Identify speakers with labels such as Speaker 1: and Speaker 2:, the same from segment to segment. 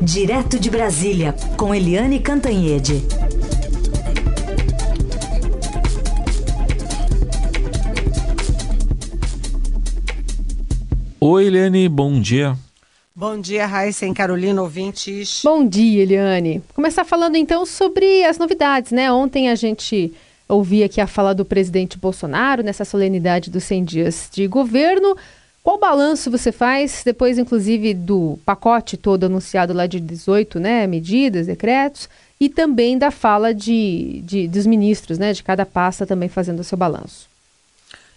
Speaker 1: Direto de Brasília, com Eliane Cantanhede.
Speaker 2: Oi, Eliane, bom dia.
Speaker 3: Bom dia, Raíssa e Carolina, ouvintes.
Speaker 4: Bom dia, Eliane. Começar falando então sobre as novidades, né? Ontem a gente ouvia aqui a fala do presidente Bolsonaro nessa solenidade dos 100 dias de governo. Qual balanço você faz, depois, inclusive, do pacote todo anunciado lá de 18 né, medidas, decretos, e também da fala de, de, dos ministros, né, de cada pasta também fazendo o seu balanço?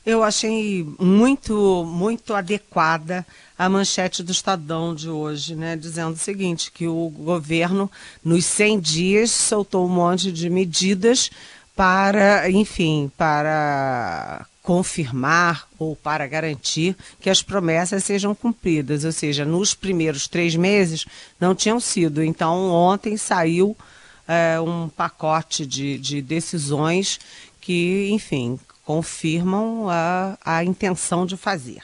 Speaker 3: Eu achei muito, muito adequada a manchete do Estadão de hoje, né, dizendo o seguinte, que o governo, nos 100 dias, soltou um monte de medidas para, enfim, para confirmar ou para garantir que as promessas sejam cumpridas. Ou seja, nos primeiros três meses não tinham sido. Então, ontem saiu é, um pacote de, de decisões que, enfim, confirmam a, a intenção de fazer.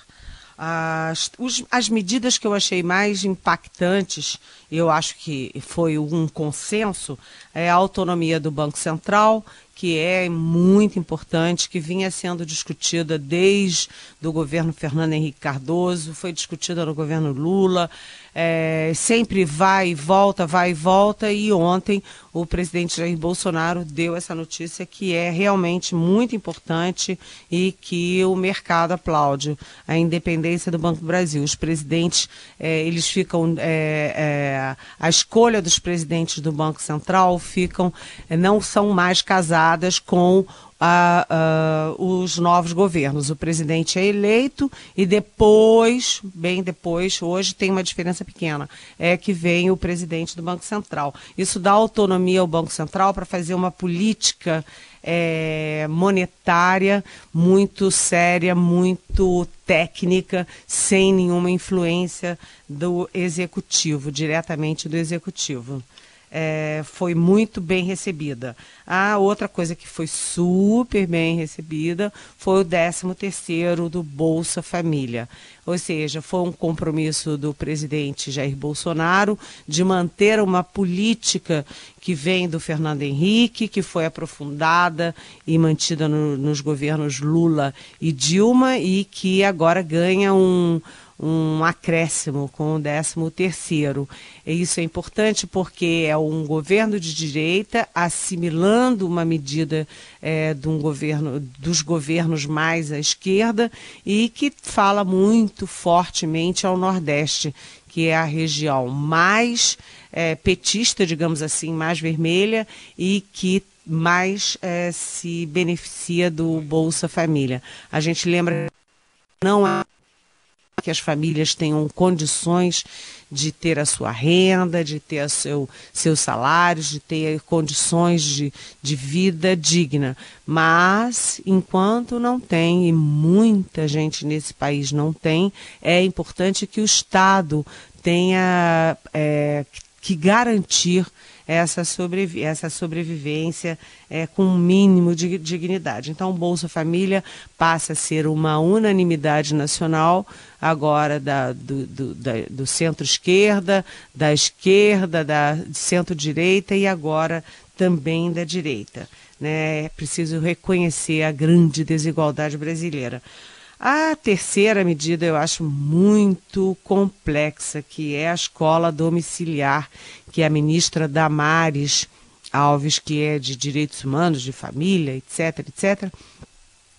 Speaker 3: As, os, as medidas que eu achei mais impactantes, eu acho que foi um consenso, é a autonomia do Banco Central que é muito importante, que vinha sendo discutida desde o governo Fernando Henrique Cardoso, foi discutida no governo Lula, é, sempre vai e volta, vai e volta, e ontem o presidente Jair Bolsonaro deu essa notícia que é realmente muito importante e que o mercado aplaude a independência do Banco do Brasil. Os presidentes, é, eles ficam, é, é a escolha dos presidentes do Banco Central ficam, é, não são mais casadas com a, a, os novos governos. O presidente é eleito e depois, bem depois, hoje tem uma diferença pequena, é que vem o presidente do Banco Central. Isso dá autonomia ao Banco Central para fazer uma política é, monetária muito séria, muito técnica, sem nenhuma influência do executivo, diretamente do executivo é, foi muito bem recebida. A outra coisa que foi super bem recebida foi o 13 terceiro do Bolsa Família. Ou seja, foi um compromisso do presidente Jair Bolsonaro de manter uma política que vem do Fernando Henrique, que foi aprofundada e mantida no, nos governos Lula e Dilma e que agora ganha um um acréscimo com o 13 terceiro. E isso é importante porque é um governo de direita assimilando uma medida é, de um governo, dos governos mais à esquerda e que fala muito fortemente ao Nordeste, que é a região mais é, petista, digamos assim, mais vermelha e que mais é, se beneficia do Bolsa Família. A gente lembra não é que as famílias tenham condições de ter a sua renda, de ter seu, seus salários, de ter condições de, de vida digna. Mas, enquanto não tem, e muita gente nesse país não tem, é importante que o Estado tenha é, que garantir essa, sobrevi essa sobrevivência é, com um mínimo de dignidade. Então, o Bolsa Família passa a ser uma unanimidade nacional, agora da, do, do, do centro-esquerda, da esquerda, da centro-direita e agora também da direita. Né? É preciso reconhecer a grande desigualdade brasileira. A terceira medida eu acho muito complexa, que é a escola domiciliar, que a ministra Damares Alves, que é de direitos humanos, de família, etc., etc.,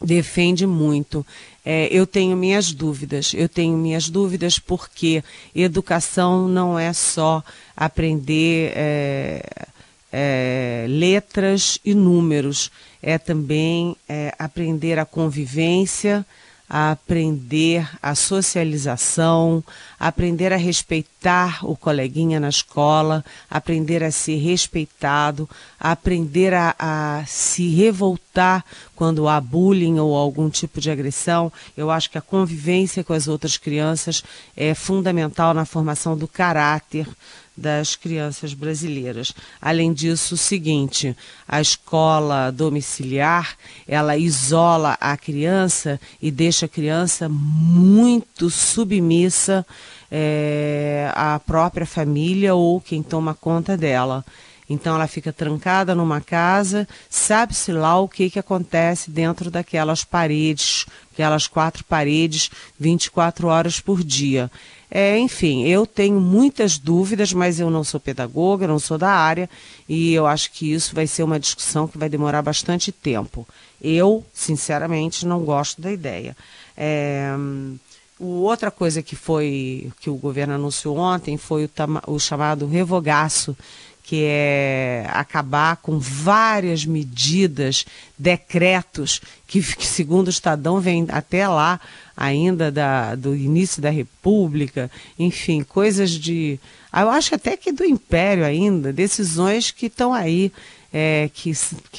Speaker 3: defende muito. É, eu tenho minhas dúvidas. Eu tenho minhas dúvidas porque educação não é só aprender é, é, letras e números, é também é, aprender a convivência a aprender a socialização, a aprender a respeitar o coleguinha na escola, aprender a ser respeitado, a aprender a, a, se revoltar quando há bullying ou algum tipo de agressão. Eu acho que a convivência com as outras crianças é fundamental na formação do caráter das crianças brasileiras. Além disso, o seguinte, a escola domiciliar, ela isola a criança e deixa a criança muito submissa é, à própria família ou quem toma conta dela. Então ela fica trancada numa casa, sabe-se lá o que, que acontece dentro daquelas paredes, aquelas quatro paredes, 24 horas por dia. É, enfim, eu tenho muitas dúvidas, mas eu não sou pedagoga, não sou da área, e eu acho que isso vai ser uma discussão que vai demorar bastante tempo. Eu, sinceramente, não gosto da ideia. É, outra coisa que foi que o governo anunciou ontem foi o, o chamado revogaço, que é acabar com várias medidas, decretos, que, que segundo o Estadão vem até lá ainda da, do início da República, enfim, coisas de. Eu acho até que do Império ainda, decisões que estão aí é, que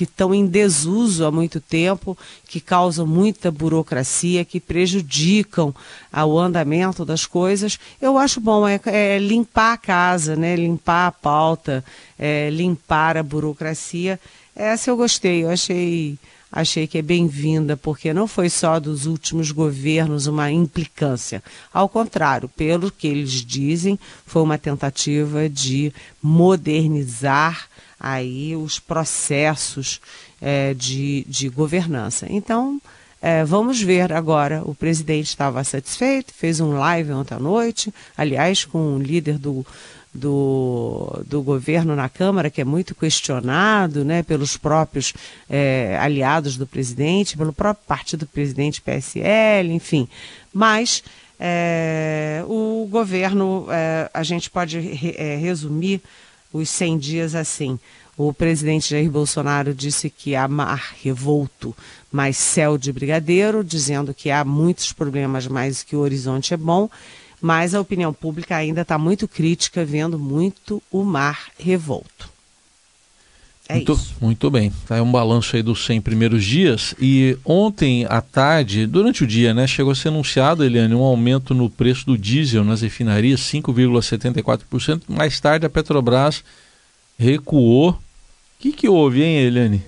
Speaker 3: estão em desuso há muito tempo, que causam muita burocracia, que prejudicam o andamento das coisas. Eu acho bom é, é limpar a casa, né? limpar a pauta, é, limpar a burocracia. Essa eu gostei, eu achei achei que é bem-vinda, porque não foi só dos últimos governos uma implicância. Ao contrário, pelo que eles dizem, foi uma tentativa de modernizar aí os processos é, de, de governança. Então, é, vamos ver agora. O presidente estava satisfeito, fez um live ontem à noite, aliás, com o líder do, do, do governo na Câmara, que é muito questionado né, pelos próprios é, aliados do presidente, pelo próprio partido do presidente PSL, enfim. Mas é, o governo, é, a gente pode re, é, resumir os 100 dias assim. O presidente Jair Bolsonaro disse que há mar revolto, mas céu de brigadeiro, dizendo que há muitos problemas, mas que o horizonte é bom. Mas a opinião pública ainda está muito crítica, vendo muito o mar revolto.
Speaker 2: É muito, isso. Muito bem. É um balanço aí dos 100 primeiros dias. E ontem à tarde, durante o dia, né, chegou a ser anunciado, Eliane, um aumento no preço do diesel nas refinarias, 5,74%. Mais tarde, a Petrobras recuou. O que, que houve, hein, Eliane?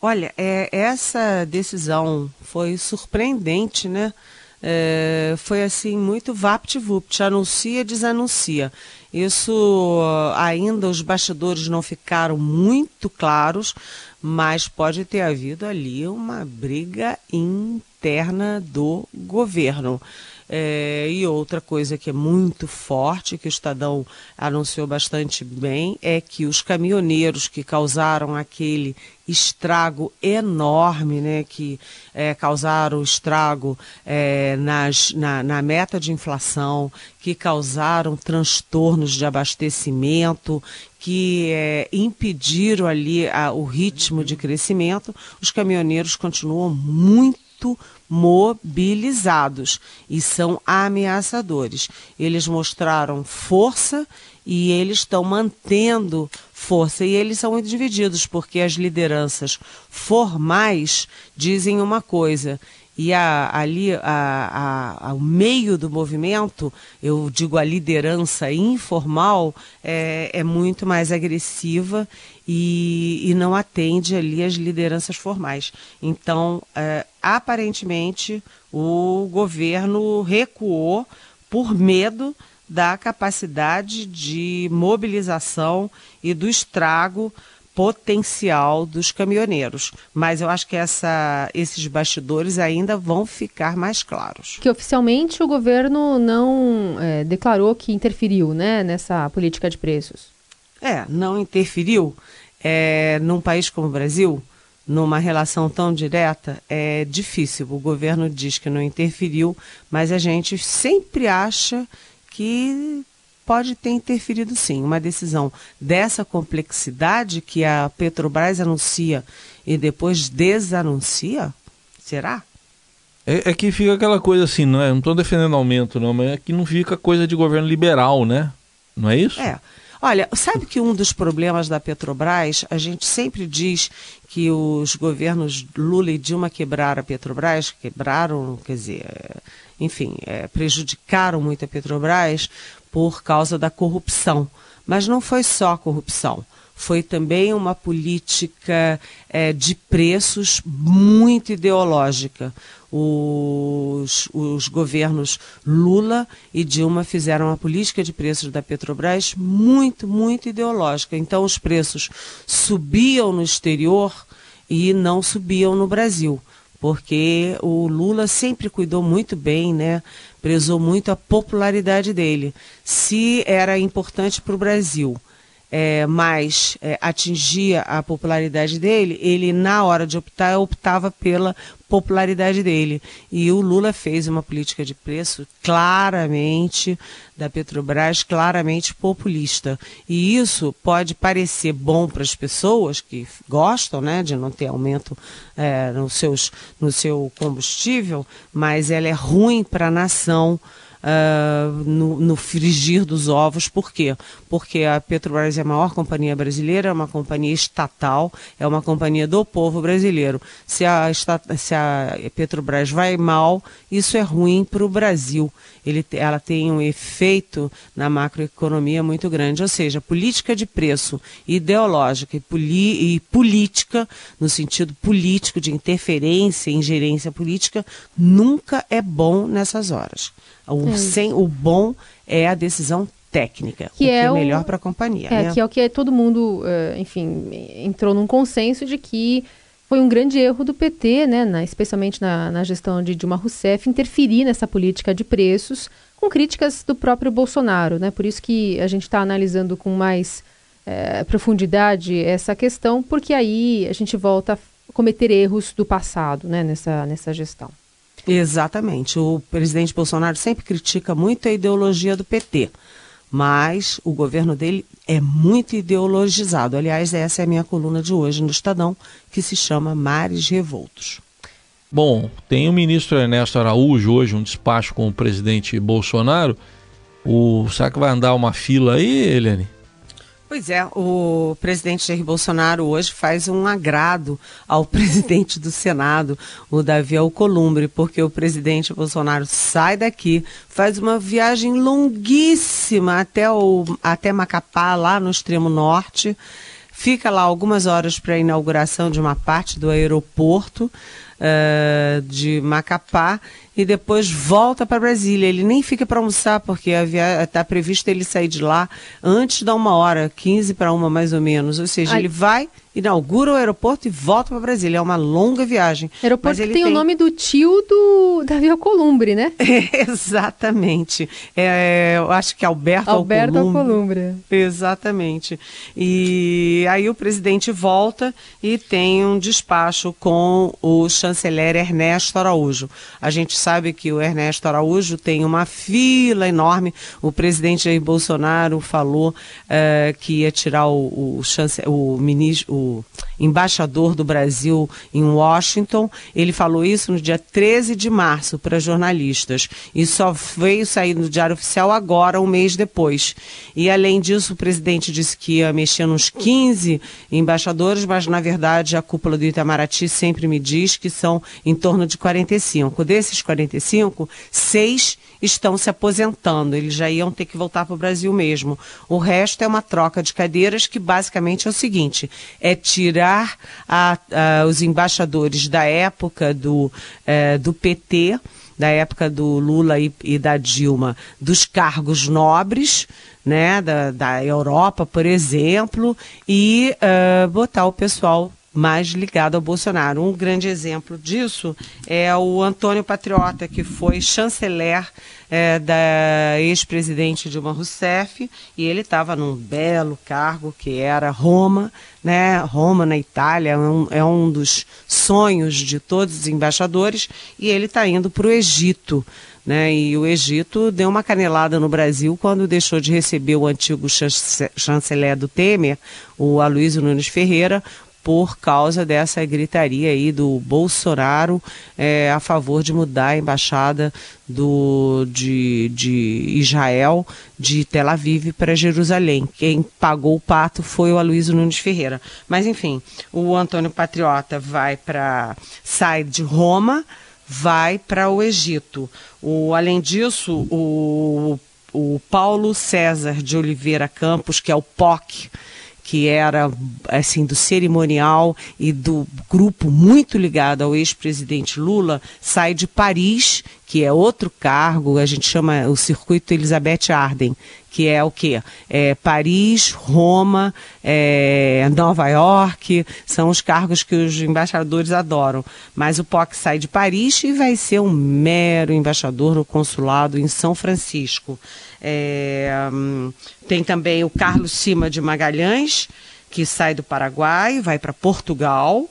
Speaker 3: Olha, é, essa decisão foi surpreendente, né? É, foi assim muito vapt-vupt, anuncia, desanuncia. Isso ainda os bastidores não ficaram muito claros, mas pode ter havido ali uma briga interna do governo. É, e outra coisa que é muito forte, que o Estadão anunciou bastante bem, é que os caminhoneiros que causaram aquele estrago enorme, né, que é, causaram estrago é, nas, na, na meta de inflação, que causaram transtornos de abastecimento, que é, impediram ali a, o ritmo de crescimento, os caminhoneiros continuam muito, mobilizados e são ameaçadores. Eles mostraram força e eles estão mantendo força. E eles são muito divididos, porque as lideranças formais dizem uma coisa e a, ali a, a, o meio do movimento, eu digo a liderança informal, é, é muito mais agressiva e, e, não atende ali as lideranças formais. Então, é, aparentemente, o governo recuou por medo da capacidade de mobilização e do estrago potencial dos caminhoneiros. Mas eu acho que essa, esses bastidores ainda vão ficar mais claros.
Speaker 4: Que oficialmente o governo não é, declarou que interferiu né, nessa política de preços.
Speaker 3: É, não interferiu. É, num país como o Brasil, numa relação tão direta, é difícil. O governo diz que não interferiu, mas a gente sempre acha que pode ter interferido sim. Uma decisão dessa complexidade que a Petrobras anuncia e depois desanuncia? Será?
Speaker 2: É, é que fica aquela coisa assim, não é? Não estou defendendo aumento, não, mas é que não fica coisa de governo liberal, né? Não é isso?
Speaker 3: É. Olha, sabe que um dos problemas da Petrobras, a gente sempre diz que os governos Lula e Dilma quebraram a Petrobras, quebraram, quer dizer, enfim, é, prejudicaram muito a Petrobras por causa da corrupção. Mas não foi só corrupção foi também uma política é, de preços muito ideológica. Os, os, governos Lula e Dilma fizeram uma política de preços da Petrobras muito, muito ideológica. Então, os preços subiam no exterior e não subiam no Brasil, porque o Lula sempre cuidou muito bem, né? Prezou muito a popularidade dele. Se era importante para o Brasil é, mais é, atingia a popularidade dele, ele, na hora de optar, optava pela popularidade dele. E o Lula fez uma política de preço claramente, da Petrobras, claramente populista. E isso pode parecer bom para as pessoas que gostam né, de não ter aumento é, no, seus, no seu combustível, mas ela é ruim para a nação uh, no, no, frigir dos ovos. Por quê? Porque a Petrobras é a maior companhia brasileira, é uma companhia estatal, é uma companhia do povo brasileiro. Se a, se a Petrobras vai mal, isso é ruim para o Brasil. Ele, ela tem um efeito na macroeconomia muito grande, ou seja, política de preço ideológica e, poli, e política, no sentido político de interferência, ingerência política, nunca é bom nessas horas. O, sem, o bom é a decisão técnica, que, é, é, o melhor para a companhia.
Speaker 4: É,
Speaker 3: né?
Speaker 4: que é o que todo mundo, uh, enfim, entrou num consenso de que foi um grande erro do PT, né, na, especialmente na, na, gestão de Dilma Rousseff, interferir nessa política de preços, com críticas do próprio Bolsonaro. Né? Por isso que a gente está analisando com mais é, profundidade essa questão, porque aí a gente volta a cometer erros do passado né, nessa, nessa gestão.
Speaker 3: Exatamente. O presidente Bolsonaro sempre critica muito a ideologia do PT, mas o governo dele é muito ideologizado. Aliás, essa é a minha coluna de hoje no Estadão, que se chama Mares Revoltos.
Speaker 2: Bom, tem o ministro Ernesto Araújo hoje, um despacho com o presidente Bolsonaro. O, será que vai andar uma fila aí, Eliane?
Speaker 3: Pois é, o presidente Jair Bolsonaro hoje faz um agrado ao presidente do Senado, o Davi Alcolumbre, porque o presidente Bolsonaro sai daqui, faz uma viagem longuíssima até, o, até Macapá, lá no extremo norte, fica lá algumas horas para a inauguração de uma parte do aeroporto uh, de Macapá e depois volta para Brasília. Ele nem fica para almoçar, porque está previsto ele sair de lá antes da uma hora, 15 para uma mais ou menos. Ou seja, Ai. ele vai inaugura o aeroporto e volta para Brasília. É uma longa viagem.
Speaker 4: Aeroporto que tem, tem, o nome do tio do Davi Alcolumbre, né?
Speaker 3: exatamente. É, eu acho que é Alberto,
Speaker 4: Alberto Alcolumbre. Alcolumbre.
Speaker 3: Exatamente. E aí o presidente volta e tem um despacho com o chanceler Ernesto Araújo. A gente sabe que o Ernesto Araújo tem uma fila enorme. O presidente Jair Bolsonaro falou uh, que ia tirar o, o, chance, o ministro, o embaixador do Brasil em Washington. Ele falou isso no dia 13 de março para jornalistas e só veio sair no Diário Oficial agora, um mês depois. E além disso, o presidente disse que ia mexer nos 15 embaixadores, mas na verdade a cúpula do Itamaraty sempre me diz que são em torno de 45. Desses 45, seis estão se aposentando, eles já iam ter que voltar para o Brasil mesmo. O resto é uma troca de cadeiras que basicamente é o seguinte: é tirar a, a, os embaixadores da época do, é, do PT, da época do Lula e, e da Dilma, dos cargos nobres. Né, da, da Europa, por exemplo, e uh, botar o pessoal mais ligado ao Bolsonaro. Um grande exemplo disso é o Antônio Patriota, que foi chanceler é, da ex-presidente Dilma Rousseff, e ele estava num belo cargo que era Roma, né? Roma na Itália é um, é um dos sonhos de todos os embaixadores, e ele está indo para o Egito. Né? E o Egito deu uma canelada no Brasil quando deixou de receber o antigo chanceler do Temer, o Aloysio Nunes Ferreira, por causa dessa gritaria aí do Bolsonaro é, a favor de mudar a embaixada do, de, de Israel de Tel Aviv para Jerusalém. Quem pagou o pato foi o Aloysio Nunes Ferreira. Mas enfim, o Antônio Patriota vai para sai de Roma, vai para o Egito. O, além disso, o o Paulo César de Oliveira Campos, que é o POC, que era assim do cerimonial e do grupo muito ligado ao ex-presidente Lula, sai de Paris, que é outro cargo, a gente chama o circuito Elizabeth Arden, que é o quê? É Paris, Roma, é Nova York, são os cargos que os embaixadores adoram. Mas o POC sai de Paris e vai ser um mero embaixador no consulado em São Francisco. É, tem também o Carlos Cima de Magalhães, que sai do Paraguai, vai para Portugal.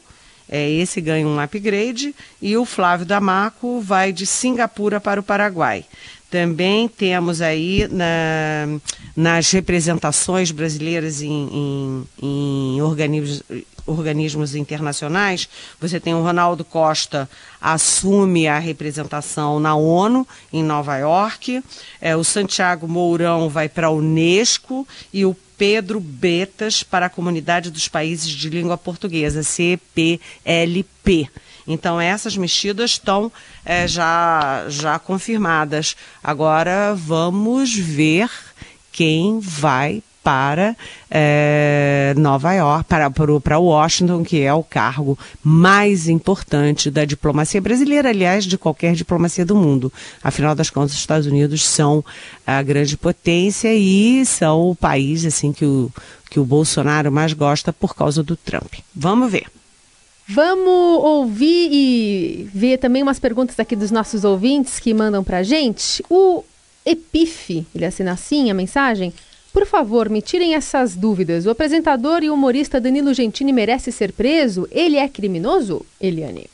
Speaker 3: É, esse ganha um upgrade. E o Flávio Damaco vai de Singapura para o Paraguai. Também temos aí na, nas representações brasileiras em, em, em organismos, organismos internacionais, você tem o Ronaldo Costa assume a representação na ONU em Nova York, é, o Santiago Mourão vai para a Unesco e o Pedro Betas para a Comunidade dos Países de Língua Portuguesa, CPLP. Então, essas mexidas estão é, já, já confirmadas. Agora, vamos ver quem vai para é, Nova York, para, para Washington, que é o cargo mais importante da diplomacia brasileira, aliás, de qualquer diplomacia do mundo. Afinal das contas, os Estados Unidos são a grande potência e são o país assim que o, que o Bolsonaro mais gosta por causa do Trump. Vamos ver.
Speaker 4: Vamos ouvir e ver também umas perguntas aqui dos nossos ouvintes que mandam para gente. O Epif, ele assina assim a mensagem. Por favor, me tirem essas dúvidas. O apresentador e humorista Danilo Gentini merece ser preso? Ele é criminoso, Eliane?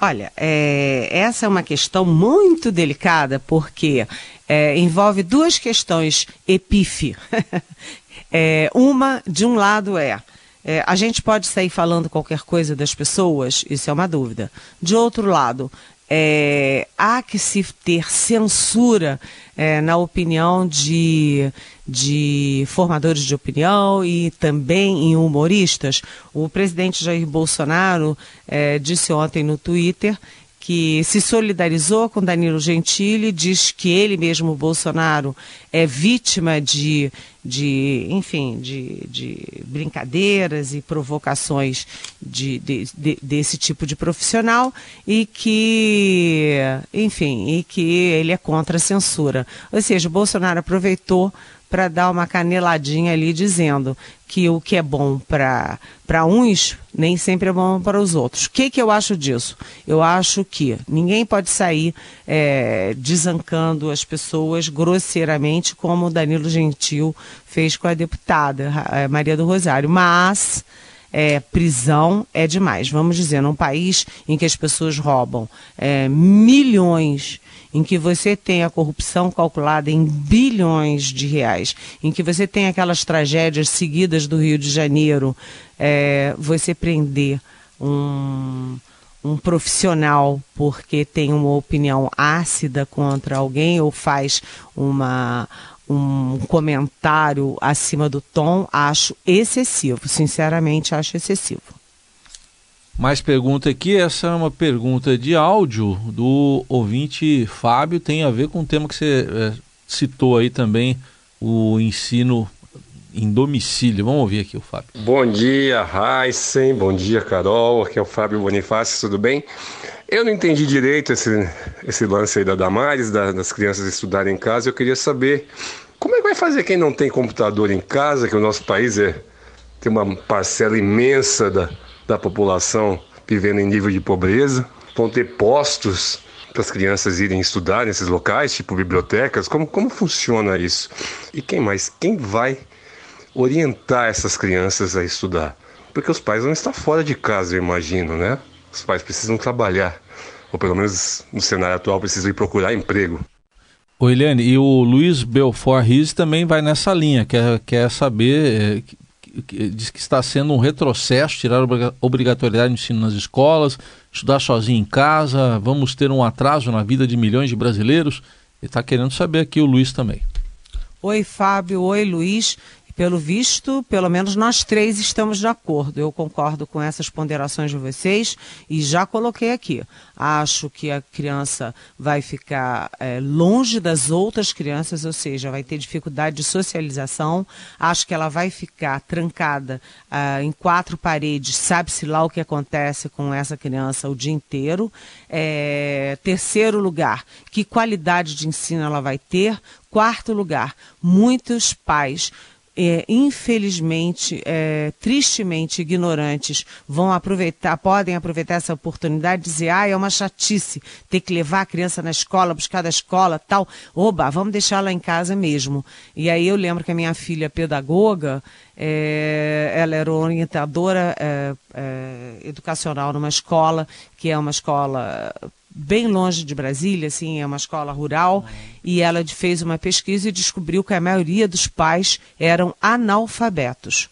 Speaker 3: Olha, é, essa é uma questão muito delicada porque é, envolve duas questões epífe. é, uma, de um lado, é é, a gente pode sair falando qualquer coisa das pessoas, isso é uma dúvida. De outro lado, é, há que se ter censura é, na opinião de, de formadores de opinião e também em humoristas. O presidente Jair Bolsonaro é, disse ontem no Twitter que se solidarizou com Danilo Gentili, diz que ele mesmo, Bolsonaro, é vítima de, de enfim, de, de brincadeiras e provocações de, de, de, desse tipo de profissional e que, enfim, e que ele é contra a censura. Ou seja, Bolsonaro aproveitou para dar uma caneladinha ali dizendo que o que é bom para uns nem sempre é bom para os outros. O que, que eu acho disso? Eu acho que ninguém pode sair é, desancando as pessoas grosseiramente, como o Danilo Gentil fez com a deputada a Maria do Rosário. Mas. É, prisão é demais. Vamos dizer, num país em que as pessoas roubam é, milhões em que você tem a corrupção calculada em bilhões de reais, em que você tem aquelas tragédias seguidas do Rio de Janeiro, é, você prender um, um profissional porque tem uma opinião ácida contra alguém ou faz uma um comentário acima do tom, acho excessivo. Sinceramente, acho excessivo.
Speaker 2: Mais pergunta aqui, essa é uma pergunta de áudio do ouvinte Fábio, tem a ver com o tema que você é, citou aí também, o ensino em domicílio. Vamos ouvir aqui o Fábio.
Speaker 5: Bom dia, Heisen, bom dia, Carol, aqui é o Fábio Bonifácio, tudo bem? Eu não entendi direito esse, esse lance aí da Damares, da, das crianças estudarem em casa, eu queria saber como é que vai fazer quem não tem computador em casa, que o nosso país é, tem uma parcela imensa da da população vivendo em nível de pobreza, vão ter postos para as crianças irem estudar nesses locais, tipo bibliotecas. Como, como funciona isso? E quem mais? Quem vai orientar essas crianças a estudar? Porque os pais vão estar fora de casa, eu imagino, né? Os pais precisam trabalhar, ou pelo menos no cenário atual precisam ir procurar emprego.
Speaker 2: O Eliane, e o Luiz Belfort Riz também vai nessa linha, quer, quer saber eh, diz que está sendo um retrocesso tirar a obrigatoriedade de ensino nas escolas, estudar sozinho em casa, vamos ter um atraso na vida de milhões de brasileiros. Ele está querendo saber aqui o Luiz também.
Speaker 3: Oi, Fábio. Oi, Luiz. Pelo visto, pelo menos nós três estamos de acordo. Eu concordo com essas ponderações de vocês e já coloquei aqui. Acho que a criança vai ficar é, longe das outras crianças, ou seja, vai ter dificuldade de socialização. Acho que ela vai ficar trancada ah, em quatro paredes, sabe-se lá o que acontece com essa criança o dia inteiro. É, terceiro lugar, que qualidade de ensino ela vai ter? Quarto lugar, muitos pais é, infelizmente, é, tristemente ignorantes, vão aproveitar, podem aproveitar essa oportunidade e dizer, ah, é uma chatice ter que levar a criança na escola, buscar da escola, tal. Oba, vamos deixar ela em casa mesmo. E aí eu lembro que a minha filha pedagoga, é, ela era orientadora é, é, educacional numa escola, que é uma escola bem longe de Brasília, assim, é uma escola rural, e ela fez uma pesquisa e descobriu que a maioria dos pais eram analfabetos.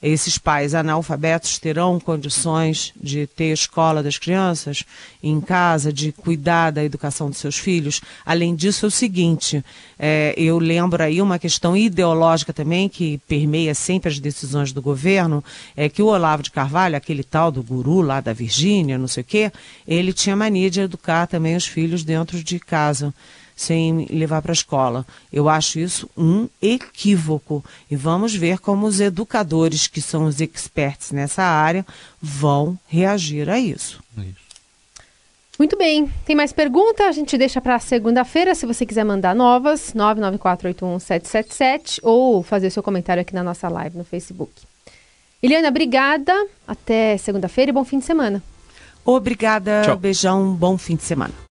Speaker 3: Esses pais analfabetos terão condições de ter escola das crianças em casa, de cuidar da educação dos seus filhos. Além disso, é o seguinte: é, eu lembro aí uma questão ideológica também que permeia sempre as decisões do governo, é que o Olavo de Carvalho, aquele tal do guru lá da Virgínia, não sei o quê, ele tinha mania de educar também os filhos dentro de casa sem levar para a escola. Eu acho isso um equívoco. E vamos ver como os educadores, que são os experts nessa área, vão reagir a isso.
Speaker 4: Muito bem. Tem mais pergunta? A gente deixa para segunda-feira, se você quiser mandar novas, 994811777 ou fazer seu comentário aqui na nossa live no Facebook. Eliana, obrigada. Até segunda-feira e bom fim de semana.
Speaker 3: Obrigada. Tchau. Beijão. Bom fim de semana.